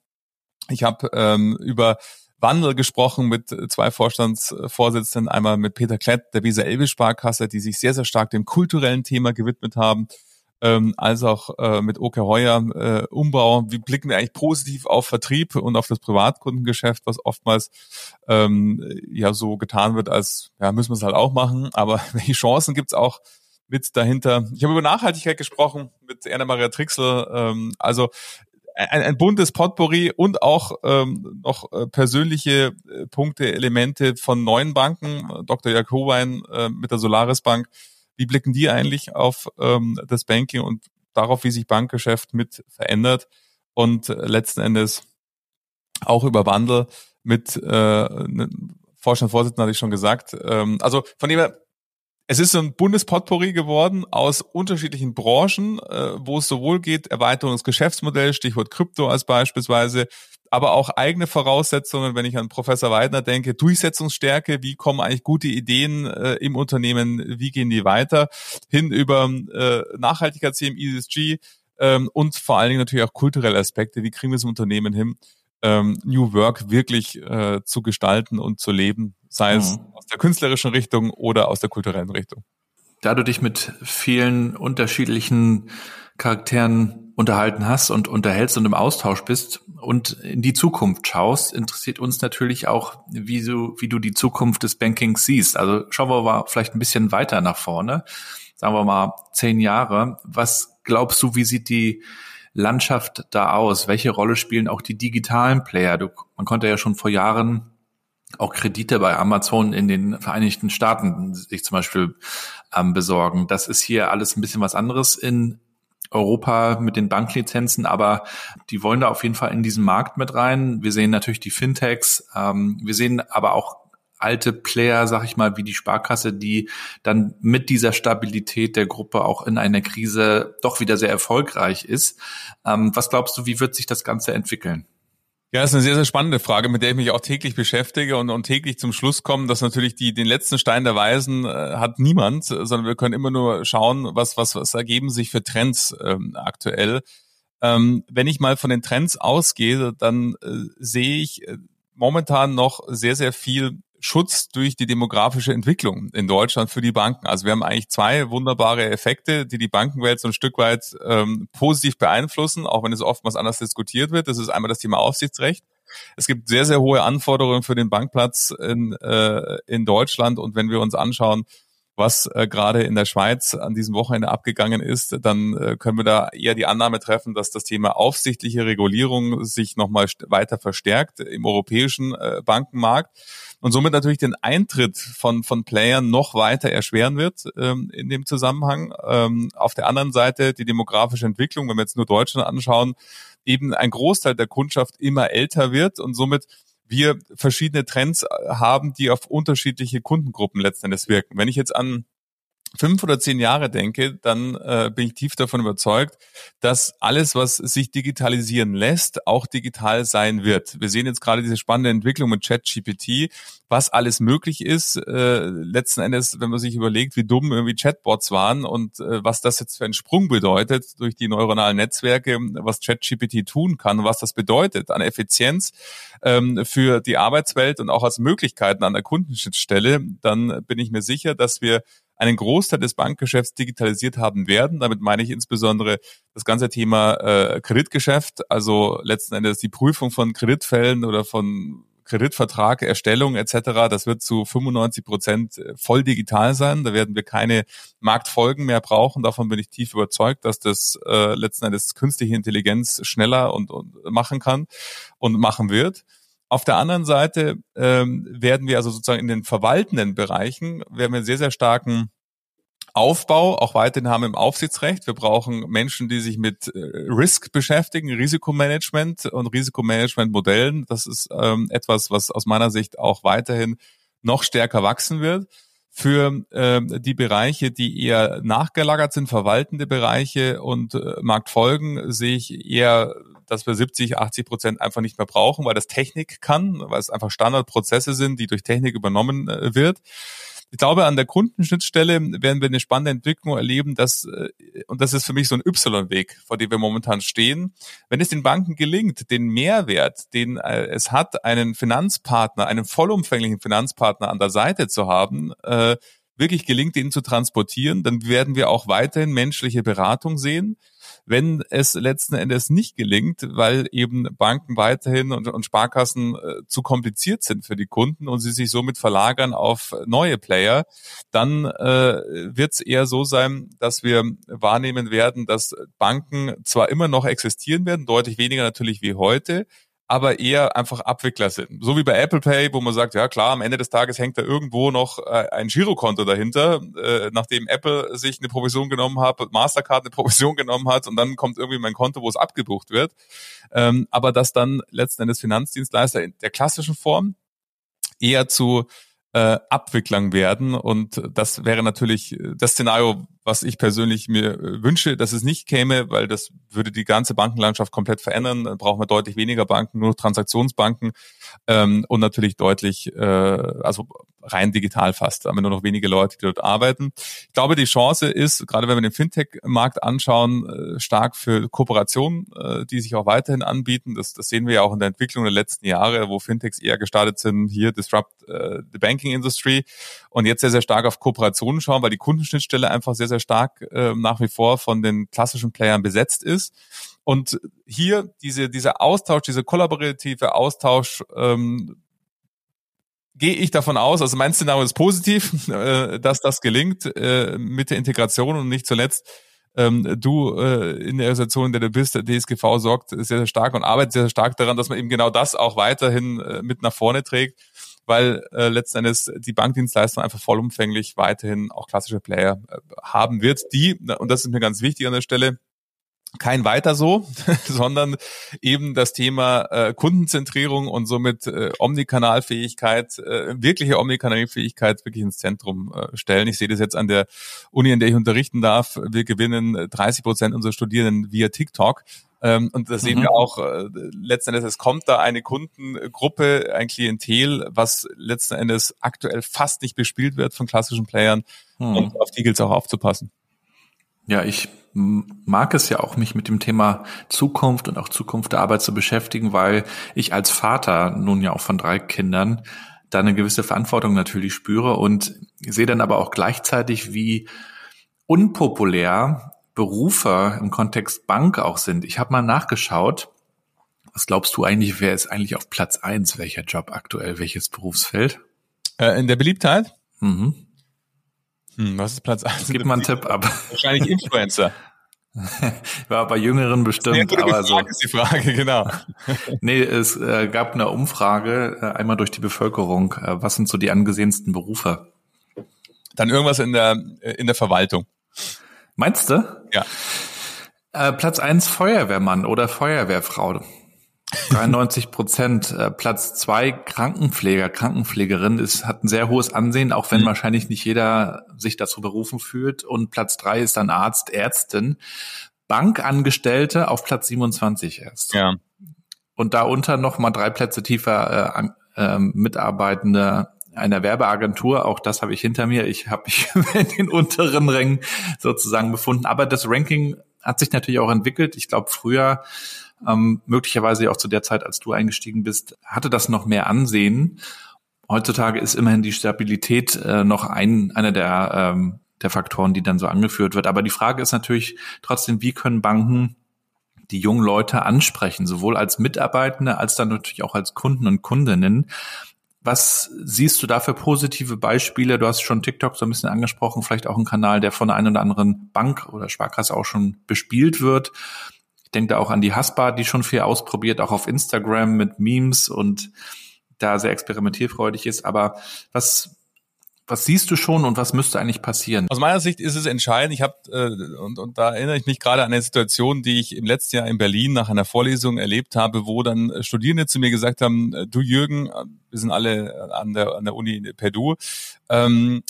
B: Ich habe ähm, über Wandel gesprochen mit zwei Vorstandsvorsitzenden, einmal mit Peter Klett der Weser Elbe Sparkasse, die sich sehr, sehr stark dem kulturellen Thema gewidmet haben ähm, als auch äh, mit Oke Heuer äh, Umbau. Wie blicken wir eigentlich positiv auf Vertrieb und auf das Privatkundengeschäft, was oftmals ähm, ja so getan wird, als ja müssen wir es halt auch machen. Aber welche Chancen gibt's auch mit dahinter? Ich habe über Nachhaltigkeit gesprochen mit Erna Maria Trixel. Ähm, also ein, ein buntes Potpourri und auch ähm, noch äh, persönliche äh, Punkte, Elemente von neuen Banken. Dr. Jörg Howein äh, mit der Solaris Bank wie blicken die eigentlich auf ähm, das Banking und darauf, wie sich Bankgeschäft mit verändert und letzten Endes auch über Wandel mit äh, ne, Vorstandsvorsitzenden hatte ich schon gesagt. Ähm, also von dem her, es ist so ein Bundespotpourri geworden aus unterschiedlichen Branchen, äh, wo es sowohl geht, Erweiterung des Geschäftsmodells, Stichwort Krypto als beispielsweise, aber auch eigene Voraussetzungen, wenn ich an Professor Weidner denke, Durchsetzungsstärke, wie kommen eigentlich gute Ideen äh, im Unternehmen, wie gehen die weiter, hin über äh, Nachhaltigkeitsthemen, ESG ähm, und vor allen Dingen natürlich auch kulturelle Aspekte, wie kriegen wir es im Unternehmen hin, ähm, New Work wirklich äh, zu gestalten und zu leben, sei mhm. es aus der künstlerischen Richtung oder aus der kulturellen Richtung.
C: Da du dich mit vielen unterschiedlichen Charakteren unterhalten hast und unterhältst und im Austausch bist und in die Zukunft schaust, interessiert uns natürlich auch, wie du, wie du die Zukunft des Bankings siehst. Also schauen wir mal vielleicht ein bisschen weiter nach vorne. sagen wir mal, zehn Jahre. Was glaubst du, wie sieht die Landschaft da aus? Welche Rolle spielen auch die digitalen Player? Du, man konnte ja schon vor Jahren auch Kredite bei Amazon in den Vereinigten Staaten sich zum Beispiel ähm, besorgen. Das ist hier alles ein bisschen was anderes in Europa mit den Banklizenzen, aber die wollen da auf jeden Fall in diesen Markt mit rein. Wir sehen natürlich die Fintechs, ähm, wir sehen aber auch alte Player, sag ich mal, wie die Sparkasse, die dann mit dieser Stabilität der Gruppe auch in einer Krise doch wieder sehr erfolgreich ist. Ähm, was glaubst du, wie wird sich das Ganze entwickeln?
B: Ja, das ist eine sehr, sehr spannende Frage, mit der ich mich auch täglich beschäftige und, und täglich zum Schluss kommen, dass natürlich die, den letzten Stein der Weisen äh, hat niemand, sondern wir können immer nur schauen, was, was, was ergeben sich für Trends ähm, aktuell. Ähm, wenn ich mal von den Trends ausgehe, dann äh, sehe ich äh, momentan noch sehr, sehr viel Schutz durch die demografische Entwicklung in Deutschland für die Banken. Also wir haben eigentlich zwei wunderbare Effekte, die die Bankenwelt so ein Stück weit ähm, positiv beeinflussen, auch wenn es oftmals anders diskutiert wird. Das ist einmal das Thema Aufsichtsrecht. Es gibt sehr, sehr hohe Anforderungen für den Bankplatz in, äh, in Deutschland. Und wenn wir uns anschauen, was äh, gerade in der Schweiz an diesem Wochenende abgegangen ist, dann äh, können wir da eher die Annahme treffen, dass das Thema aufsichtliche Regulierung sich nochmal weiter verstärkt im europäischen äh, Bankenmarkt und somit natürlich den Eintritt von, von Playern noch weiter erschweren wird ähm, in dem Zusammenhang. Ähm, auf der anderen Seite die demografische Entwicklung, wenn wir jetzt nur Deutschland anschauen, eben ein Großteil der Kundschaft immer älter wird und somit wir verschiedene Trends haben, die auf unterschiedliche Kundengruppen letzten Endes wirken. Wenn ich jetzt an fünf oder zehn Jahre denke, dann äh, bin ich tief davon überzeugt, dass alles, was sich digitalisieren lässt, auch digital sein wird. Wir sehen jetzt gerade diese spannende Entwicklung mit ChatGPT, was alles möglich ist. Äh, letzten Endes, wenn man sich überlegt, wie dumm irgendwie Chatbots waren und äh, was das jetzt für einen Sprung bedeutet durch die neuronalen Netzwerke, was ChatGPT tun kann, was das bedeutet an Effizienz ähm, für die Arbeitswelt und auch als Möglichkeiten an der Kundenschnittstelle, dann bin ich mir sicher, dass wir einen Großteil des Bankgeschäfts digitalisiert haben werden. Damit meine ich insbesondere das ganze Thema äh, Kreditgeschäft, also letzten Endes die Prüfung von Kreditfällen oder von Kreditvertrag, Erstellung etc. Das wird zu 95 Prozent äh, voll digital sein. Da werden wir keine Marktfolgen mehr brauchen. Davon bin ich tief überzeugt, dass das äh, letzten Endes künstliche Intelligenz schneller und, und machen kann und machen wird. Auf der anderen Seite ähm, werden wir also sozusagen in den verwaltenden Bereichen, werden wir sehr, sehr starken Aufbau auch weiterhin haben im Aufsichtsrecht. Wir brauchen Menschen, die sich mit äh, Risk beschäftigen, Risikomanagement und Risikomanagementmodellen. Das ist ähm, etwas, was aus meiner Sicht auch weiterhin noch stärker wachsen wird. Für ähm, die Bereiche, die eher nachgelagert sind, verwaltende Bereiche und äh, Marktfolgen, sehe ich eher dass wir 70, 80 Prozent einfach nicht mehr brauchen, weil das Technik kann, weil es einfach Standardprozesse sind, die durch Technik übernommen äh, wird. Ich glaube, an der Kundenschnittstelle werden wir eine spannende Entwicklung erleben, dass, äh, und das ist für mich so ein Y-Weg, vor dem wir momentan stehen. Wenn es den Banken gelingt, den Mehrwert, den äh, es hat, einen Finanzpartner, einen vollumfänglichen Finanzpartner an der Seite zu haben, wirklich gelingt, ihn zu transportieren, dann werden wir auch weiterhin menschliche Beratung sehen wenn es letzten Endes nicht gelingt, weil eben Banken weiterhin und, und Sparkassen äh, zu kompliziert sind für die Kunden und sie sich somit verlagern auf neue Player, dann äh, wird es eher so sein, dass wir wahrnehmen werden, dass Banken zwar immer noch existieren werden, deutlich weniger natürlich wie heute, aber eher einfach Abwickler sind. So wie bei Apple Pay, wo man sagt, ja klar, am Ende des Tages hängt da irgendwo noch äh, ein Girokonto dahinter, äh, nachdem Apple sich eine Provision genommen hat, Mastercard eine Provision genommen hat und dann kommt irgendwie mein Konto, wo es abgebucht wird. Ähm, aber dass dann letzten Endes Finanzdienstleister in der klassischen Form eher zu äh, Abwicklern werden. Und das wäre natürlich das Szenario, was ich persönlich mir äh, wünsche, dass es nicht käme, weil das würde die ganze Bankenlandschaft komplett verändern. Dann brauchen wir deutlich weniger Banken, nur Transaktionsbanken ähm, und natürlich deutlich, äh, also rein digital fast, haben wir nur noch wenige Leute, die dort arbeiten. Ich glaube, die Chance ist, gerade wenn wir den Fintech-Markt anschauen, äh, stark für Kooperationen, äh, die sich auch weiterhin anbieten. Das, das sehen wir ja auch in der Entwicklung der letzten Jahre, wo Fintechs eher gestartet sind, hier Disrupt äh, the Banking Industry und jetzt sehr, sehr stark auf Kooperationen schauen, weil die Kundenschnittstelle einfach sehr, sehr stark äh, nach wie vor von den klassischen Playern besetzt ist. Und hier diese, dieser Austausch, diese kollaborative Austausch ähm, gehe ich davon aus, also mein Szenario ist positiv, äh, dass das gelingt äh, mit der Integration und nicht zuletzt ähm, du äh, in der Organisation, in der du bist, der DSGV sorgt sehr, sehr stark und arbeitet sehr, sehr stark daran, dass man eben genau das auch weiterhin äh, mit nach vorne trägt, weil äh, letzten Endes die Bankdienstleistung einfach vollumfänglich weiterhin auch klassische Player äh, haben wird, die, und das ist mir ganz wichtig an der Stelle, kein weiter so, sondern eben das Thema äh, Kundenzentrierung und somit äh, Omnikanalfähigkeit, äh, wirkliche Omnikanalfähigkeit wirklich ins Zentrum äh, stellen. Ich sehe das jetzt an der Uni, in der ich unterrichten darf. Wir gewinnen 30 Prozent unserer Studierenden via TikTok. Ähm, und da sehen mhm. wir auch äh, letzten Endes, es kommt da eine Kundengruppe, ein Klientel, was letzten Endes aktuell fast nicht bespielt wird von klassischen Playern. Mhm. Und auf die gilt es auch aufzupassen.
C: Ja, ich mag es ja auch, mich mit dem Thema Zukunft und auch Zukunft der Arbeit zu beschäftigen, weil ich als Vater nun ja auch von drei Kindern da eine gewisse Verantwortung natürlich spüre und sehe dann aber auch gleichzeitig, wie unpopulär Berufe im Kontext Bank auch sind. Ich habe mal nachgeschaut. Was glaubst du eigentlich, wer ist eigentlich auf Platz eins? Welcher Job aktuell? Welches Berufsfeld?
B: Äh, in der Beliebtheit?
C: Mhm.
B: Hm, was ist Platz 1?
C: Gib mal einen Tipp ab.
B: Wahrscheinlich Influencer.
C: War bei Jüngeren bestimmt,
B: ja, aber so. ist die Frage, genau.
C: nee, es äh, gab eine Umfrage, äh, einmal durch die Bevölkerung. Äh, was sind so die angesehensten Berufe?
B: Dann irgendwas in der, in der Verwaltung.
C: Meinst du?
B: Ja.
C: Äh, Platz eins Feuerwehrmann oder Feuerwehrfrau. 93 Prozent. Äh, Platz zwei Krankenpfleger, Krankenpflegerin ist, hat ein sehr hohes Ansehen, auch wenn mhm. wahrscheinlich nicht jeder sich dazu berufen fühlt. Und Platz drei ist dann Arzt, Ärztin. Bankangestellte auf Platz 27 erst.
B: Ja.
C: Und darunter noch mal drei Plätze tiefer äh, äh, Mitarbeitende einer Werbeagentur. Auch das habe ich hinter mir. Ich habe mich in den unteren Rängen sozusagen befunden. Aber das Ranking hat sich natürlich auch entwickelt. Ich glaube, früher ähm, möglicherweise auch zu der Zeit, als du eingestiegen bist, hatte das noch mehr Ansehen. Heutzutage ist immerhin die Stabilität äh, noch ein, einer der, ähm, der Faktoren, die dann so angeführt wird. Aber die Frage ist natürlich trotzdem, wie können Banken die jungen Leute ansprechen, sowohl als Mitarbeitende als dann natürlich auch als Kunden und Kundinnen. Was siehst du da für positive Beispiele? Du hast schon TikTok so ein bisschen angesprochen, vielleicht auch ein Kanal, der von der einen oder anderen Bank oder Sparkasse auch schon bespielt wird. Ich denke da auch an die Haspa, die schon viel ausprobiert, auch auf Instagram mit Memes und da sehr experimentierfreudig ist. Aber was, was siehst du schon und was müsste eigentlich passieren?
B: Aus meiner Sicht ist es entscheidend. Ich habe äh, und, und da erinnere ich mich gerade an eine Situation, die ich im letzten Jahr in Berlin nach einer Vorlesung erlebt habe, wo dann Studierende zu mir gesagt haben: Du Jürgen, wir sind alle an der an der Uni per Du. Ähm,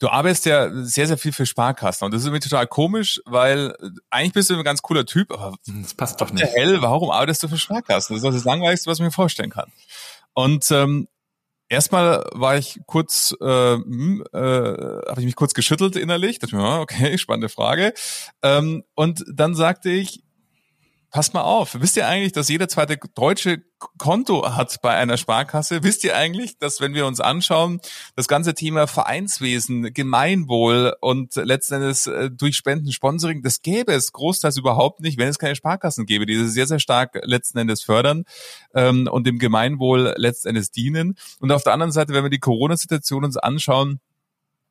B: Du arbeitest ja sehr, sehr viel für Sparkassen und das ist irgendwie total komisch, weil eigentlich bist du ein ganz cooler Typ, aber
C: das passt doch nicht.
B: Hell, warum arbeitest du für Sparkassen? Das ist das Langweiligste, was ich mir vorstellen kann. Und ähm, erstmal war ich kurz, äh, hm, äh, habe ich mich kurz geschüttelt innerlich, dachte mir, okay, spannende Frage. Ähm, und dann sagte ich, Passt mal auf. Wisst ihr eigentlich, dass jeder zweite Deutsche Konto hat bei einer Sparkasse? Wisst ihr eigentlich, dass wenn wir uns anschauen, das ganze Thema Vereinswesen, Gemeinwohl und letzten Endes äh, durch Spenden, Sponsoring, das gäbe es großteils überhaupt nicht, wenn es keine Sparkassen gäbe, die sehr, sehr stark letzten Endes fördern ähm, und dem Gemeinwohl letzten Endes dienen. Und auf der anderen Seite, wenn wir die Corona-Situation uns anschauen,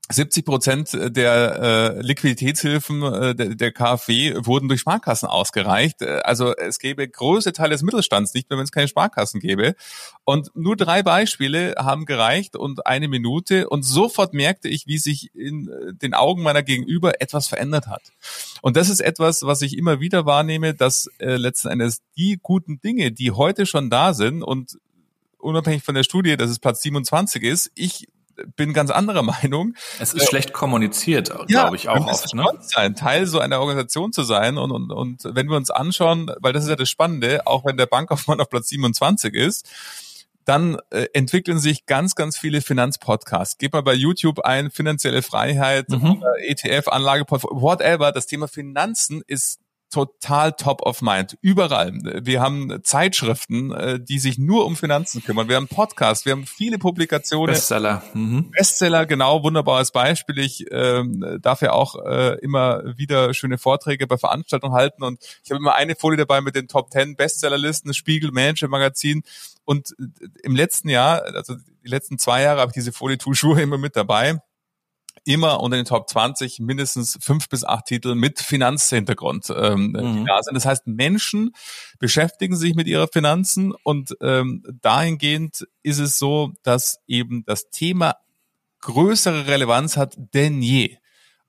B: 70 Prozent der äh, Liquiditätshilfen äh, der, der KfW wurden durch Sparkassen ausgereicht. Äh, also es gäbe große Teile des Mittelstands nicht mehr, wenn es keine Sparkassen gäbe. Und nur drei Beispiele haben gereicht und eine Minute. Und sofort merkte ich, wie sich in äh, den Augen meiner Gegenüber etwas verändert hat. Und das ist etwas, was ich immer wieder wahrnehme, dass äh, letzten Endes die guten Dinge, die heute schon da sind und unabhängig von der Studie, dass es Platz 27 ist, ich bin ganz anderer Meinung.
C: Es ist äh, schlecht kommuniziert, ja, glaube ich auch oft.
B: Ne? Sein, Teil so einer Organisation zu sein und, und, und wenn wir uns anschauen, weil das ist ja das Spannende, auch wenn der Bankaufmann auf Platz 27 ist, dann äh, entwickeln sich ganz, ganz viele Finanzpodcasts. Gebt mal bei YouTube ein, finanzielle Freiheit, mhm. ETF, Anlage, whatever. Das Thema Finanzen ist total top of mind. Überall. Wir haben Zeitschriften, äh, die sich nur um Finanzen kümmern. Wir haben Podcasts, wir haben viele Publikationen.
C: Bestseller.
B: Mhm. Bestseller, genau, wunderbares Beispiel. Ich ähm, darf ja auch äh, immer wieder schöne Vorträge bei Veranstaltungen halten und ich habe immer eine Folie dabei mit den Top 10 Bestsellerlisten, Spiegel, Manager Magazin. Und äh, im letzten Jahr, also die letzten zwei Jahre habe ich diese Folie Schuhe immer mit dabei immer unter den Top 20 mindestens fünf bis acht Titel mit Finanzhintergrund ähm, mhm. da sind. Das heißt, Menschen beschäftigen sich mit ihrer Finanzen und ähm, dahingehend ist es so, dass eben das Thema größere Relevanz hat denn je.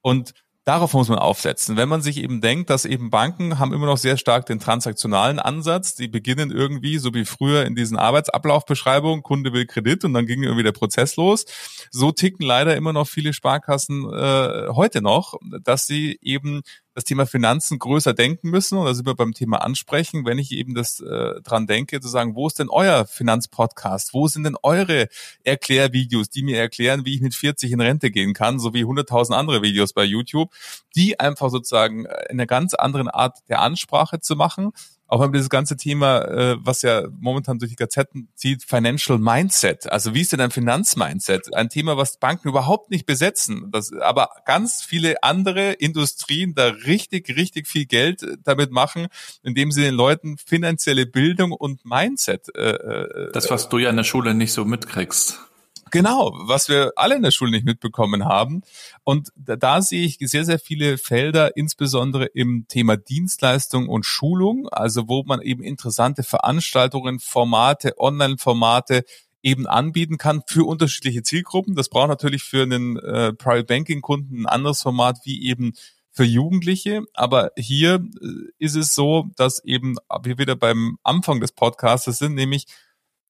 B: Und Darauf muss man aufsetzen. Wenn man sich eben denkt, dass eben Banken haben immer noch sehr stark den transaktionalen Ansatz. Die beginnen irgendwie, so wie früher in diesen Arbeitsablaufbeschreibungen, Kunde will Kredit und dann ging irgendwie der Prozess los. So ticken leider immer noch viele Sparkassen äh, heute noch, dass sie eben das Thema Finanzen größer denken müssen. Und da sind wir beim Thema Ansprechen. Wenn ich eben das äh, dran denke, zu sagen, wo ist denn euer Finanzpodcast? Wo sind denn eure Erklärvideos, die mir erklären, wie ich mit 40 in Rente gehen kann, so wie 100.000 andere Videos bei YouTube, die einfach sozusagen in einer ganz anderen Art der Ansprache zu machen auch über dieses ganze Thema, äh, was ja momentan durch die Gazetten zieht, Financial Mindset. Also wie ist denn ein Finanzmindset? Ein Thema, was Banken überhaupt nicht besetzen, das, aber ganz viele andere Industrien da richtig, richtig viel Geld damit machen, indem sie den Leuten finanzielle Bildung und Mindset. Äh,
C: äh das, was du ja in der Schule nicht so mitkriegst.
B: Genau, was wir alle in der Schule nicht mitbekommen haben. Und da, da, sehe ich sehr, sehr viele Felder, insbesondere im Thema Dienstleistung und Schulung, also wo man eben interessante Veranstaltungen, Formate, Online-Formate eben anbieten kann für unterschiedliche Zielgruppen. Das braucht natürlich für einen äh, Private Banking Kunden ein anderes Format wie eben für Jugendliche. Aber hier äh, ist es so, dass eben wir wieder beim Anfang des Podcasts sind, nämlich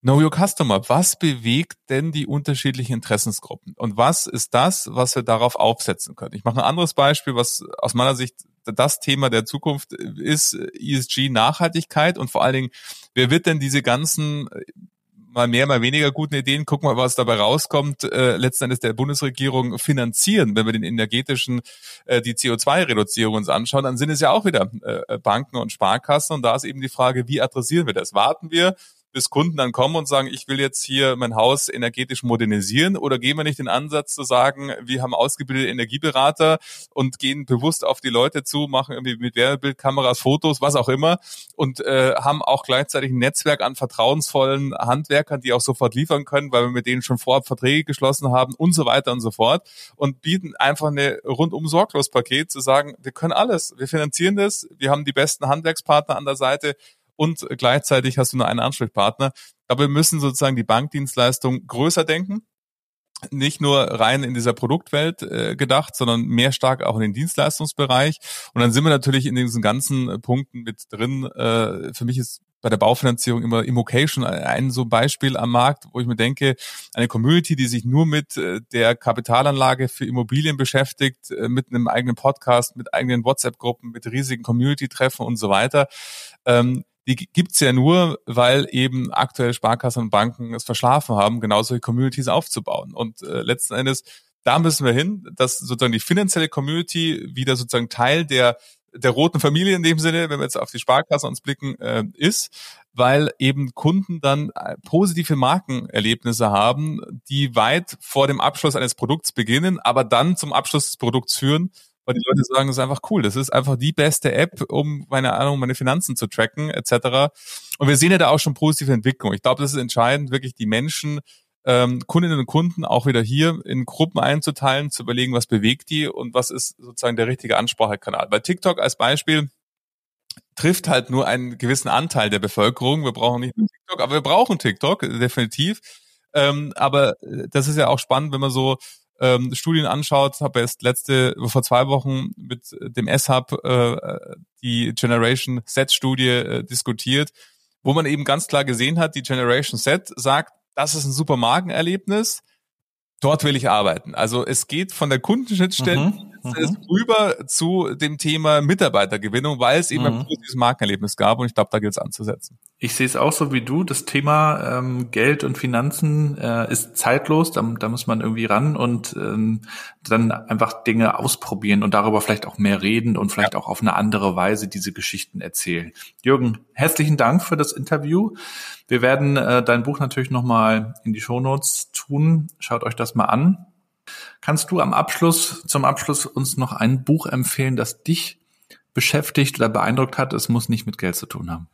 B: Know Your Customer. Was bewegt denn die unterschiedlichen Interessensgruppen? Und was ist das, was wir darauf aufsetzen können? Ich mache ein anderes Beispiel, was aus meiner Sicht das Thema der Zukunft ist, ESG Nachhaltigkeit und vor allen Dingen, wer wird denn diese ganzen mal mehr, mal weniger guten Ideen, gucken wir, was dabei rauskommt, äh, letzten Endes der Bundesregierung finanzieren. Wenn wir den energetischen, äh, die CO2-Reduzierung uns anschauen, dann sind es ja auch wieder äh, Banken und Sparkassen. Und da ist eben die Frage, wie adressieren wir das? Warten wir bis Kunden dann kommen und sagen, ich will jetzt hier mein Haus energetisch modernisieren? Oder gehen wir nicht den Ansatz zu sagen, wir haben ausgebildete Energieberater und gehen bewusst auf die Leute zu, machen irgendwie mit Wärmebildkameras Fotos, was auch immer und äh, haben auch gleichzeitig ein Netzwerk an vertrauensvollen Handwerkern, die auch sofort liefern können, weil wir mit denen schon vorab Verträge geschlossen haben und so weiter und so fort und bieten einfach eine rundum sorglos Paket zu sagen, wir können alles, wir finanzieren das, wir haben die besten Handwerkspartner an der Seite, und gleichzeitig hast du nur einen Ansprechpartner. Aber wir müssen sozusagen die Bankdienstleistung größer denken nicht nur rein in dieser Produktwelt äh, gedacht, sondern mehr stark auch in den Dienstleistungsbereich. Und dann sind wir natürlich in diesen ganzen Punkten mit drin. Äh, für mich ist bei der Baufinanzierung immer Immocation ein so Beispiel am Markt, wo ich mir denke, eine Community, die sich nur mit äh, der Kapitalanlage für Immobilien beschäftigt, äh, mit einem eigenen Podcast, mit eigenen WhatsApp-Gruppen, mit riesigen Community-Treffen und so weiter, ähm, die gibt's ja nur, weil eben aktuell Sparkassen und Banken es verschlafen haben, genau solche Communities aufzubauen. Und äh, letzten Endes, da müssen wir hin, dass sozusagen die finanzielle Community wieder sozusagen Teil der der roten Familie in dem Sinne, wenn wir jetzt auf die Sparkasse uns blicken, äh, ist, weil eben Kunden dann äh, positive Markenerlebnisse haben, die weit vor dem Abschluss eines Produkts beginnen, aber dann zum Abschluss des Produkts führen, weil die Leute sagen, das ist einfach cool. Das ist einfach die beste App, um meine Ahnung, meine Finanzen zu tracken, etc. Und wir sehen ja da auch schon positive Entwicklung. Ich glaube, das ist entscheidend, wirklich die Menschen, ähm, Kundinnen und Kunden auch wieder hier in Gruppen einzuteilen, zu überlegen, was bewegt die und was ist sozusagen der richtige Ansprachekanal. Bei TikTok als Beispiel trifft halt nur einen gewissen Anteil der Bevölkerung. Wir brauchen nicht nur TikTok, aber wir brauchen TikTok, definitiv. Ähm, aber äh, das ist ja auch spannend, wenn man so ähm, Studien anschaut, habe erst letzte vor zwei Wochen mit dem S-Hub äh, die Generation Z-Studie äh, diskutiert, wo man eben ganz klar gesehen hat, die Generation Z sagt, das ist ein super Markenerlebnis, dort will ich arbeiten. Also es geht von der Kundenschnittstelle mhm mhm. rüber zu dem Thema Mitarbeitergewinnung, weil es eben mhm. ein positives Markenerlebnis gab und ich glaube, da gilt es anzusetzen.
C: Ich sehe es auch so wie du. Das Thema ähm, Geld und Finanzen äh, ist zeitlos. Da, da muss man irgendwie ran und ähm, dann einfach Dinge ausprobieren und darüber vielleicht auch mehr reden und vielleicht ja. auch auf eine andere Weise diese Geschichten erzählen. Jürgen, herzlichen Dank für das Interview. Wir werden äh, dein Buch natürlich nochmal in die Shownotes tun. Schaut euch das mal an. Kannst du am Abschluss, zum Abschluss uns noch ein Buch empfehlen, das dich beschäftigt oder beeindruckt hat? Es muss nicht mit Geld zu tun haben.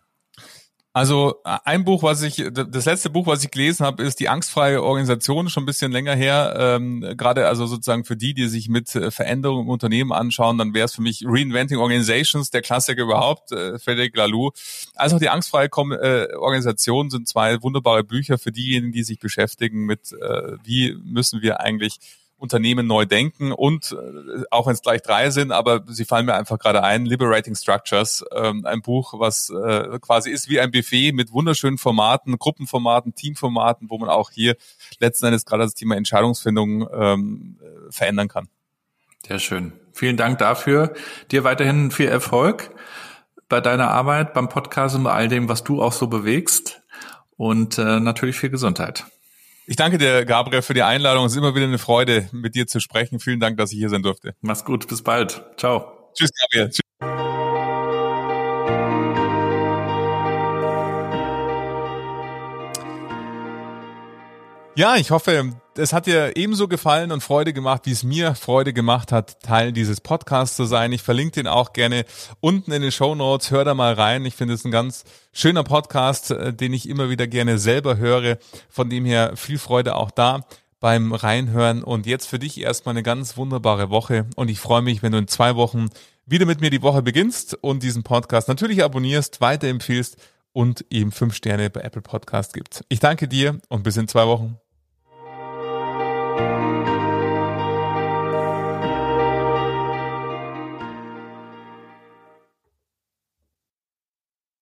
B: Also äh, ein Buch, was ich, das letzte Buch, was ich gelesen habe, ist die angstfreie Organisation, schon ein bisschen länger her. Ähm, Gerade also sozusagen für die, die sich mit äh, Veränderungen im Unternehmen anschauen, dann wäre es für mich Reinventing Organizations, der Klassiker überhaupt, äh, Frederic Laloux. Also auch die angstfreie Kom äh, Organisation sind zwei wunderbare Bücher für diejenigen, die sich beschäftigen mit, äh, wie müssen wir eigentlich Unternehmen neu denken und äh, auch wenn es gleich drei sind, aber sie fallen mir einfach gerade ein, Liberating Structures, ähm, ein Buch, was äh, quasi ist wie ein Buffet mit wunderschönen Formaten, Gruppenformaten, Teamformaten, wo man auch hier letzten Endes gerade das Thema Entscheidungsfindung ähm, verändern kann.
C: Sehr schön. Vielen Dank dafür. Dir weiterhin viel Erfolg bei deiner Arbeit, beim Podcast und bei all dem, was du auch so bewegst und äh, natürlich viel Gesundheit.
B: Ich danke dir, Gabriel, für die Einladung. Es ist immer wieder eine Freude, mit dir zu sprechen. Vielen Dank, dass ich hier sein durfte.
C: Mach's gut. Bis bald. Ciao.
B: Tschüss, Gabriel. Tschüss. Ja, ich hoffe, es hat dir ebenso gefallen und Freude gemacht, wie es mir Freude gemacht hat, Teil dieses Podcasts zu sein. Ich verlinke den auch gerne unten in den Show Notes. Hör da mal rein. Ich finde es ein ganz schöner Podcast, äh, den ich immer wieder gerne selber höre. Von dem her viel Freude auch da beim Reinhören. Und jetzt für dich erstmal eine ganz wunderbare Woche. Und ich freue mich, wenn du in zwei Wochen wieder mit mir die Woche beginnst und diesen Podcast natürlich abonnierst, weiterempfiehlst und ihm fünf Sterne bei Apple Podcast gibt. Ich danke dir und bis in zwei Wochen.